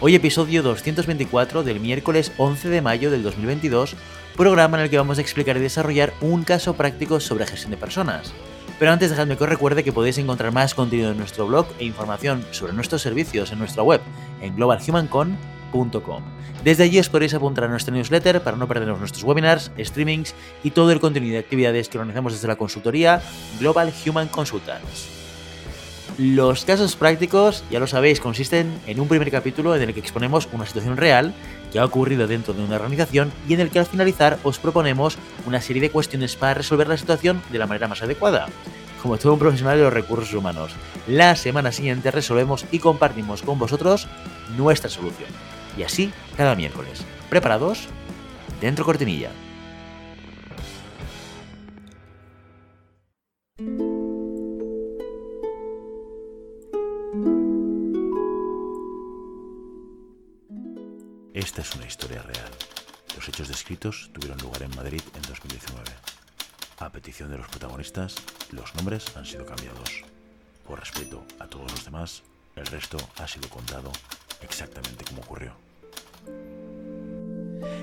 Hoy episodio 224 del miércoles 11 de mayo del 2022, programa en el que vamos a explicar y desarrollar un caso práctico sobre gestión de personas. Pero antes dejadme que os recuerde que podéis encontrar más contenido en nuestro blog e información sobre nuestros servicios en nuestra web en globalhumancon.com. Desde allí os podréis apuntar a nuestra newsletter para no perderos nuestros webinars, streamings y todo el contenido de actividades que organizamos desde la consultoría Global Human Consultants. Los casos prácticos, ya lo sabéis, consisten en un primer capítulo en el que exponemos una situación real que ha ocurrido dentro de una organización y en el que al finalizar os proponemos una serie de cuestiones para resolver la situación de la manera más adecuada. Como todo un profesional de los recursos humanos, la semana siguiente resolvemos y compartimos con vosotros nuestra solución. Y así cada miércoles. ¿Preparados? Dentro cortinilla. Esta es una historia real. Los hechos descritos tuvieron lugar en Madrid en 2019. A petición de los protagonistas, los nombres han sido cambiados. Por respeto a todos los demás, el resto ha sido contado exactamente como ocurrió.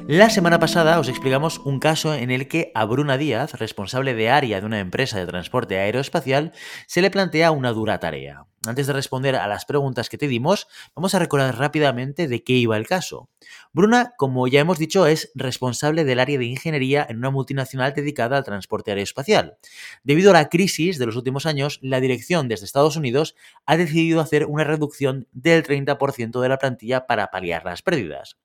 La semana pasada os explicamos un caso en el que a Bruna Díaz, responsable de área de una empresa de transporte aeroespacial, se le plantea una dura tarea. Antes de responder a las preguntas que te dimos, vamos a recordar rápidamente de qué iba el caso. Bruna, como ya hemos dicho, es responsable del área de ingeniería en una multinacional dedicada al transporte aeroespacial. Debido a la crisis de los últimos años, la dirección desde Estados Unidos ha decidido hacer una reducción del 30% de la plantilla para paliar las pérdidas.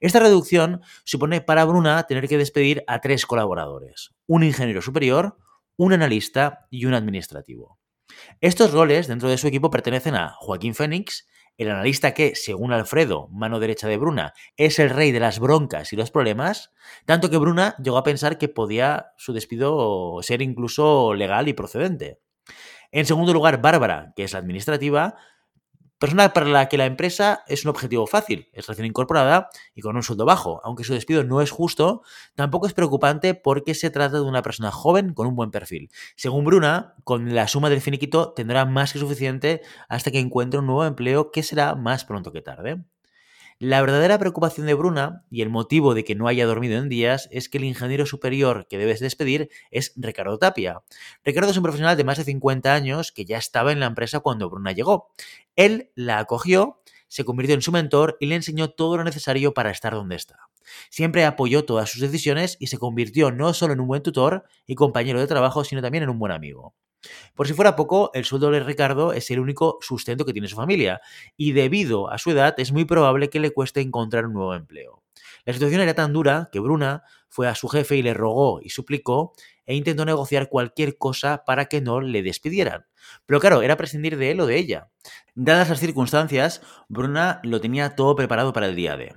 Esta reducción supone para Bruna tener que despedir a tres colaboradores, un ingeniero superior, un analista y un administrativo. Estos roles dentro de su equipo pertenecen a Joaquín Fénix, el analista que, según Alfredo, mano derecha de Bruna, es el rey de las broncas y los problemas, tanto que Bruna llegó a pensar que podía su despido ser incluso legal y procedente. En segundo lugar, Bárbara, que es administrativa, Persona para la que la empresa es un objetivo fácil, es recién incorporada y con un sueldo bajo. Aunque su despido no es justo, tampoco es preocupante porque se trata de una persona joven con un buen perfil. Según Bruna, con la suma del finiquito tendrá más que suficiente hasta que encuentre un nuevo empleo que será más pronto que tarde. La verdadera preocupación de Bruna y el motivo de que no haya dormido en días es que el ingeniero superior que debes despedir es Ricardo Tapia. Ricardo es un profesional de más de 50 años que ya estaba en la empresa cuando Bruna llegó. Él la acogió, se convirtió en su mentor y le enseñó todo lo necesario para estar donde está. Siempre apoyó todas sus decisiones y se convirtió no solo en un buen tutor y compañero de trabajo, sino también en un buen amigo. Por si fuera poco, el sueldo de Ricardo es el único sustento que tiene su familia, y debido a su edad es muy probable que le cueste encontrar un nuevo empleo. La situación era tan dura que Bruna fue a su jefe y le rogó y suplicó e intentó negociar cualquier cosa para que no le despidieran. Pero claro, era prescindir de él o de ella. Dadas las circunstancias, Bruna lo tenía todo preparado para el día de.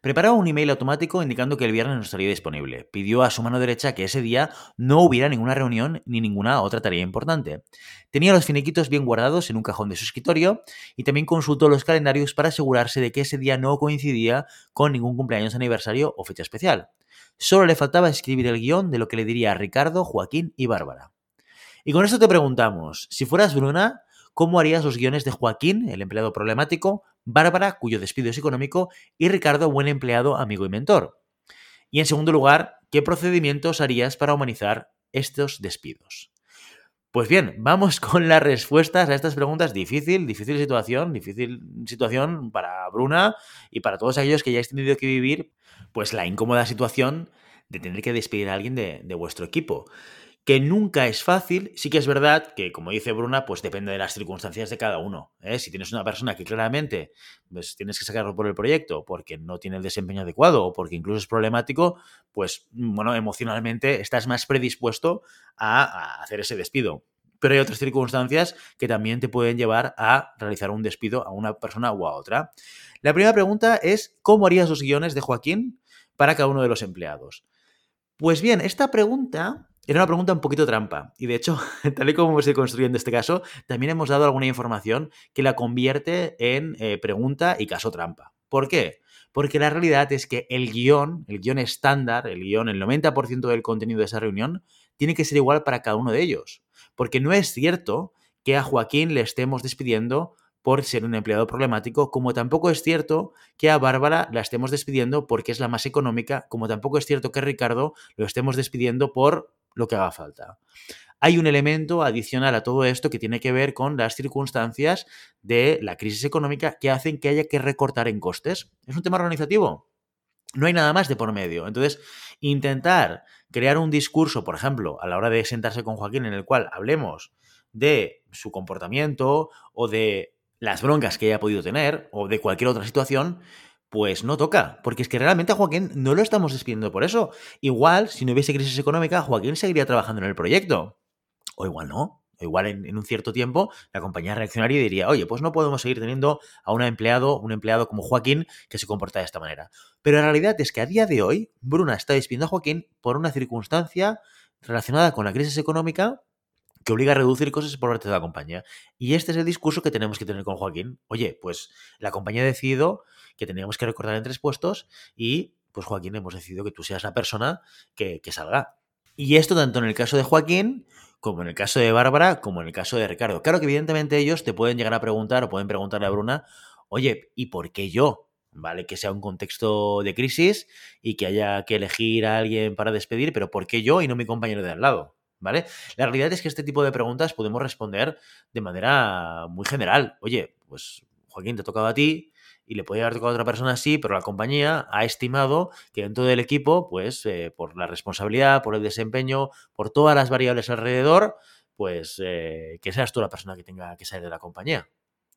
Preparó un email automático indicando que el viernes no estaría disponible. Pidió a su mano derecha que ese día no hubiera ninguna reunión ni ninguna otra tarea importante. Tenía los finiquitos bien guardados en un cajón de su escritorio y también consultó los calendarios para asegurarse de que ese día no coincidía con ningún cumpleaños aniversario o fecha especial. Solo le faltaba escribir el guion de lo que le diría a Ricardo, Joaquín y Bárbara. Y con esto te preguntamos, si fueras Bruna, ¿cómo harías los guiones de Joaquín, el empleado problemático, Bárbara, cuyo despido es económico, y Ricardo, buen empleado, amigo y mentor. Y en segundo lugar, ¿qué procedimientos harías para humanizar estos despidos? Pues bien, vamos con las respuestas a estas preguntas. Difícil, difícil situación, difícil situación para Bruna y para todos aquellos que ya hayáis tenido que vivir, pues la incómoda situación de tener que despedir a alguien de, de vuestro equipo que nunca es fácil. Sí que es verdad que, como dice Bruna, pues depende de las circunstancias de cada uno. ¿eh? Si tienes una persona que claramente pues, tienes que sacarlo por el proyecto porque no tiene el desempeño adecuado o porque incluso es problemático, pues bueno, emocionalmente estás más predispuesto a, a hacer ese despido. Pero hay otras circunstancias que también te pueden llevar a realizar un despido a una persona u a otra. La primera pregunta es, ¿cómo harías los guiones de Joaquín para cada uno de los empleados? Pues bien, esta pregunta era una pregunta un poquito trampa. Y de hecho, tal y como se construye en este caso, también hemos dado alguna información que la convierte en eh, pregunta y caso trampa. ¿Por qué? Porque la realidad es que el guion, el guion estándar, el guion, el 90% del contenido de esa reunión, tiene que ser igual para cada uno de ellos. Porque no es cierto que a Joaquín le estemos despidiendo por ser un empleado problemático, como tampoco es cierto que a Bárbara la estemos despidiendo porque es la más económica, como tampoco es cierto que a Ricardo lo estemos despidiendo por lo que haga falta. Hay un elemento adicional a todo esto que tiene que ver con las circunstancias de la crisis económica que hacen que haya que recortar en costes. Es un tema organizativo. No hay nada más de por medio. Entonces, intentar crear un discurso, por ejemplo, a la hora de sentarse con Joaquín en el cual hablemos de su comportamiento o de las broncas que haya podido tener o de cualquier otra situación, pues no toca, porque es que realmente a Joaquín no lo estamos despidiendo por eso. Igual, si no hubiese crisis económica, Joaquín seguiría trabajando en el proyecto. O igual no. O igual en, un cierto tiempo la compañía reaccionaría y diría, oye, pues no podemos seguir teniendo a un empleado, un empleado como Joaquín que se comporta de esta manera. Pero la realidad es que a día de hoy, Bruna está despidiendo a Joaquín por una circunstancia relacionada con la crisis económica que obliga a reducir cosas por parte de la compañía. Y este es el discurso que tenemos que tener con Joaquín. Oye, pues la compañía ha decidido que teníamos que recordar en tres puestos y pues Joaquín hemos decidido que tú seas la persona que, que salga. Y esto tanto en el caso de Joaquín como en el caso de Bárbara, como en el caso de Ricardo. Claro que evidentemente ellos te pueden llegar a preguntar o pueden preguntarle a Bruna, oye, ¿y por qué yo? ¿Vale? Que sea un contexto de crisis y que haya que elegir a alguien para despedir, pero ¿por qué yo y no mi compañero de al lado? ¿Vale? La realidad es que este tipo de preguntas podemos responder de manera muy general. Oye, pues Joaquín, te ha tocado a ti y le puede haber tocado a otra persona así, pero la compañía ha estimado que dentro del equipo, pues eh, por la responsabilidad, por el desempeño, por todas las variables alrededor, pues eh, que seas tú la persona que tenga que salir de la compañía.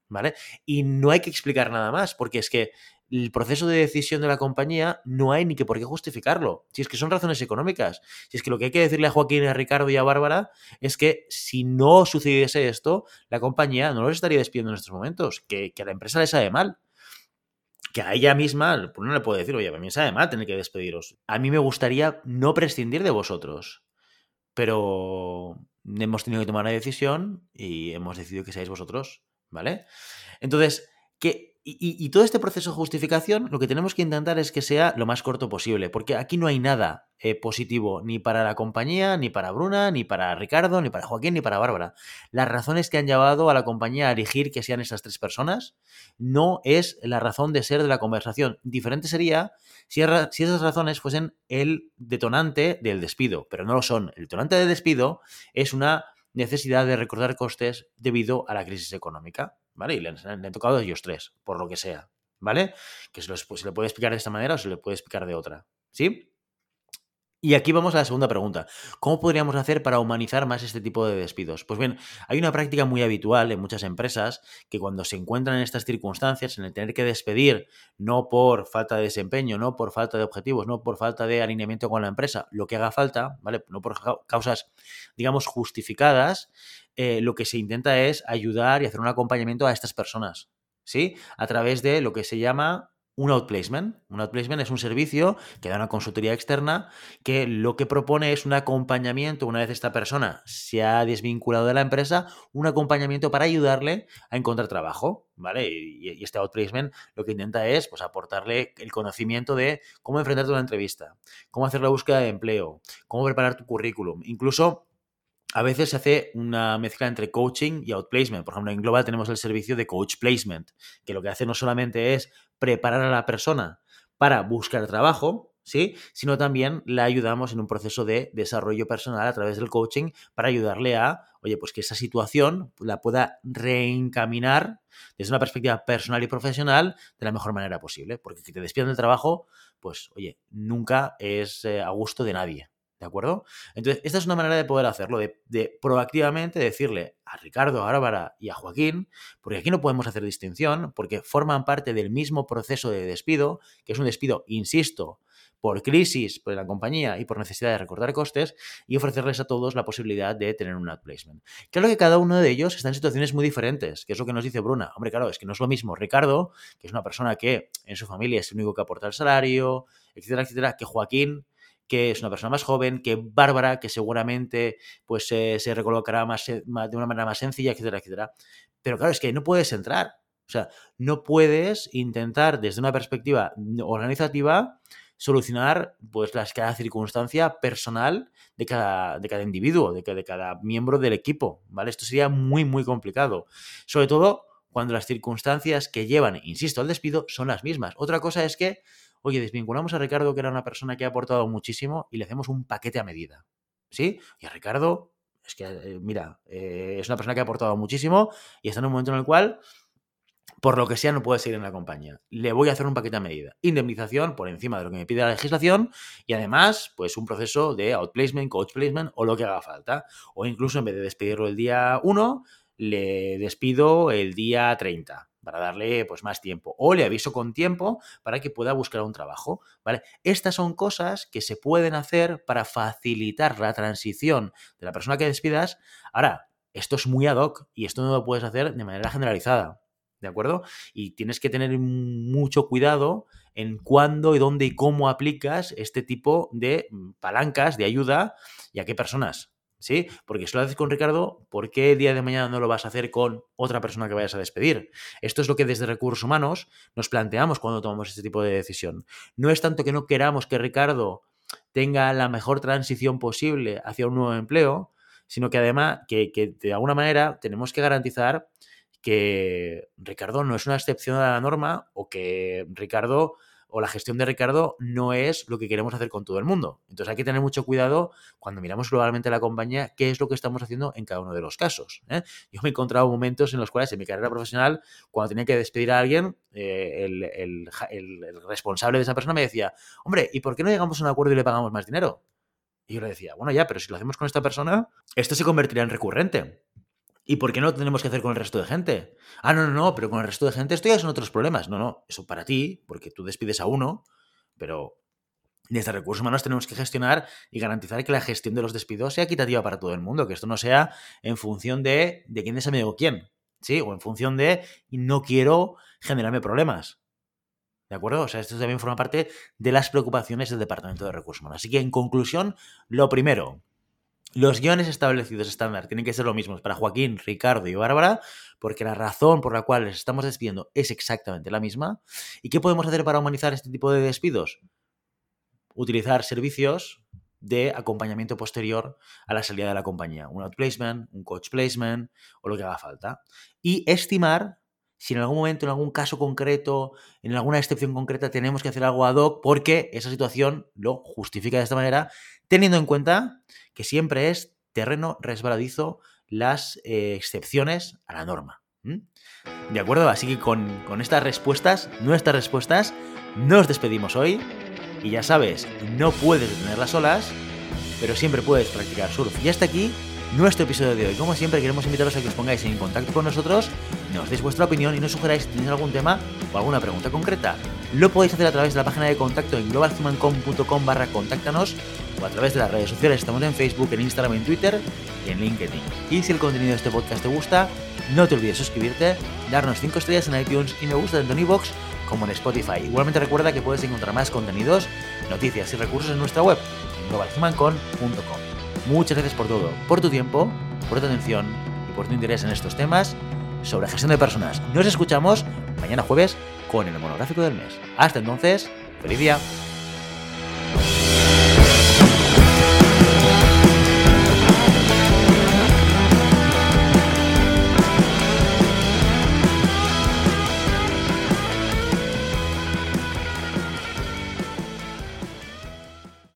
¿Vale? Y no hay que explicar nada más, porque es que el proceso de decisión de la compañía no hay ni que por qué justificarlo. Si es que son razones económicas. Si es que lo que hay que decirle a Joaquín, a Ricardo y a Bárbara es que si no sucediese esto, la compañía no los estaría despidiendo en estos momentos, que, a la empresa le sabe mal. Que a ella misma, pues no le puede decir, oye, a mí me sabe mal tener que despediros. A mí me gustaría no prescindir de vosotros. Pero hemos tenido que tomar una decisión y hemos decidido que seáis vosotros, ¿vale? Entonces, ¿qué, y, todo este proceso de justificación, lo que tenemos que intentar es que sea lo más corto posible, porque aquí no hay nada eh, positivo ni para la compañía, ni para Bruna, ni para Ricardo, ni para Joaquín, ni para Bárbara. Las razones que han llevado a la compañía a elegir que sean esas tres personas no es la razón de ser de la conversación. Diferente sería si, si esas razones fuesen el detonante del despido, pero no lo son. El detonante del despido es una necesidad de recordar costes debido a la crisis económica. ¿Vale? Y le, han tocado a ellos tres, por lo que sea, ¿vale? Que se, se le puede explicar de esta manera o se le puede explicar de otra, ¿sí? Y aquí vamos a la segunda pregunta. ¿Cómo podríamos hacer para humanizar más este tipo de despidos? Pues bien, hay una práctica muy habitual en muchas empresas que cuando se encuentran en estas circunstancias, en el tener que despedir, no por falta de desempeño, no por falta de objetivos, no por falta de alineamiento con la empresa, lo que haga falta, ¿vale? No por causas, digamos, justificadas, eh, lo que se intenta es ayudar y hacer un acompañamiento a estas personas, ¿sí? A través de lo que se llama un outplacement. Un outplacement es un servicio que da una consultoría externa que lo que propone es un acompañamiento, una vez esta persona se ha desvinculado de la empresa, un acompañamiento para ayudarle a encontrar trabajo, ¿vale? Y, este outplacement lo que intenta es pues, aportarle el conocimiento de cómo enfrentarte a una entrevista, cómo hacer la búsqueda de empleo, cómo preparar tu currículum, incluso a veces se hace una mezcla entre coaching y outplacement. Por ejemplo, en Global tenemos el servicio de coach placement, que lo que hace no solamente es preparar a la persona para buscar trabajo, ¿sí? sino también la ayudamos en un proceso de desarrollo personal a través del coaching para ayudarle a, oye, pues que esa situación la pueda reencaminar desde una perspectiva personal y profesional de la mejor manera posible. Porque que te despidan del trabajo, pues, oye, nunca es eh, a gusto de nadie. ¿De acuerdo? Entonces, esta es una manera de poder hacerlo, de, proactivamente decirle a Ricardo, a Bárbara y a Joaquín, porque aquí no podemos hacer distinción, porque forman parte del mismo proceso de despido, que es un despido, insisto, por crisis por la compañía y por necesidad de recortar costes y ofrecerles a todos la posibilidad de tener un outplacement. Claro que cada uno de ellos está en situaciones muy diferentes, que es lo que nos dice Bruna. Hombre, claro, es que no es lo mismo Ricardo, que es una persona que en su familia es el único que aporta el salario, etcétera, etcétera, que Joaquín, que es una persona más joven, que Bárbara, que seguramente pues, se recolocará más, de una manera más sencilla, etcétera, etcétera. Pero claro, es que no puedes entrar. O sea, no puedes intentar desde una perspectiva organizativa solucionar pues las, cada circunstancia personal de cada, de cada individuo, de, de cada miembro del equipo, ¿vale? Esto sería muy, muy complicado. Sobre todo cuando las circunstancias que llevan, insisto, al despido son las mismas. Otra cosa es que, oye, desvinculamos a Ricardo, que era una persona que ha aportado muchísimo, y le hacemos un paquete a medida. ¿Sí? Y a Ricardo, es que, eh, mira, eh, es una persona que ha aportado muchísimo y está en un momento en el cual por lo que sea no puede seguir en la compañía. Le voy a hacer un paquete a medida. Indemnización por encima de lo que me pide la legislación y además, pues un proceso de outplacement, coach placement o lo que haga falta. O incluso en vez de despedirlo el día 1, le despido el día 30 para darle pues más tiempo o le aviso con tiempo para que pueda buscar un trabajo, ¿vale? Estas son cosas que se pueden hacer para facilitar la transición de la persona que despidas. Ahora, esto es muy ad hoc y esto no lo puedes hacer de manera generalizada. ¿de acuerdo? Y tienes que tener mucho cuidado en cuándo y dónde y cómo aplicas este tipo de mm, palancas de ayuda y a qué personas, ¿sí? Porque si lo haces con Ricardo, ¿por qué el día de mañana no lo vas a hacer con otra persona que vayas a despedir? Esto es lo que desde recursos humanos nos planteamos cuando tomamos este tipo de decisión. No es tanto que no queramos que Ricardo tenga la mejor transición posible hacia un nuevo empleo, sino que además que, que de alguna manera tenemos que garantizar que Ricardo no es una excepción a la norma o que Ricardo o la gestión de Ricardo no es lo que queremos hacer con todo el mundo. Entonces hay que tener mucho cuidado cuando miramos globalmente la compañía, qué es lo que estamos haciendo en cada uno de los casos. ¿eh? Yo me he encontrado momentos en los cuales en mi carrera profesional, cuando tenía que despedir a alguien, eh, el, responsable de esa persona me decía, hombre, ¿y por qué no llegamos a un acuerdo y le pagamos más dinero? Y yo le decía, bueno, ya, pero si lo hacemos con esta persona, esto se convertirá en recurrente. ¿Y por qué no lo tenemos que hacer con el resto de gente? Ah, no, no, no, pero con el resto de gente esto ya son otros problemas. No, no, eso para ti, porque tú despides a uno, pero desde recursos humanos tenemos que gestionar y garantizar que la gestión de los despidos sea equitativa para todo el mundo, que esto no sea en función de, de quién es amigo quién, ¿sí? O en función de no quiero generarme problemas. ¿De acuerdo? O sea, esto también forma parte de las preocupaciones del Departamento de Recursos Humanos. Así que, en conclusión, lo primero, los guiones establecidos estándar tienen que ser los mismos para Joaquín, Ricardo y Bárbara, porque la razón por la cual les estamos despidiendo es exactamente la misma. ¿Y qué podemos hacer para humanizar este tipo de despidos? Utilizar servicios de acompañamiento posterior a la salida de la compañía. Un outplacement, un coach placement o lo que haga falta. Y estimar si en algún momento, en algún caso concreto, en alguna excepción concreta, tenemos que hacer algo ad hoc porque esa situación lo justifica de esta manera, teniendo en cuenta que siempre es terreno resbaladizo las eh, excepciones a la norma. ¿De acuerdo? Así que con, con estas respuestas, nuestras respuestas, nos despedimos hoy. Y ya sabes, no puedes detener las olas, pero siempre puedes practicar surf. Y hasta aquí nuestro episodio de hoy. Como siempre, queremos invitaros a que os pongáis en contacto con nosotros, nos deis vuestra opinión y nos sugeráis si tenéis algún tema o alguna pregunta concreta. Lo podéis hacer a través de la página de contacto en globalhumancom.com barra contáctanos o a través de las redes sociales. Estamos en Facebook, en Instagram, en Twitter y en LinkedIn. Y si el contenido de este podcast te gusta, no te olvides suscribirte, darnos 5 estrellas en iTunes y me gusta tanto en iVoox como en Spotify. Igualmente recuerda que puedes encontrar más contenidos, noticias y recursos en nuestra web, en. Muchas gracias por todo, por tu tiempo, por tu atención y por tu interés en estos temas sobre gestión de personas. Nos escuchamos mañana jueves con el monográfico del mes. Hasta entonces, feliz día.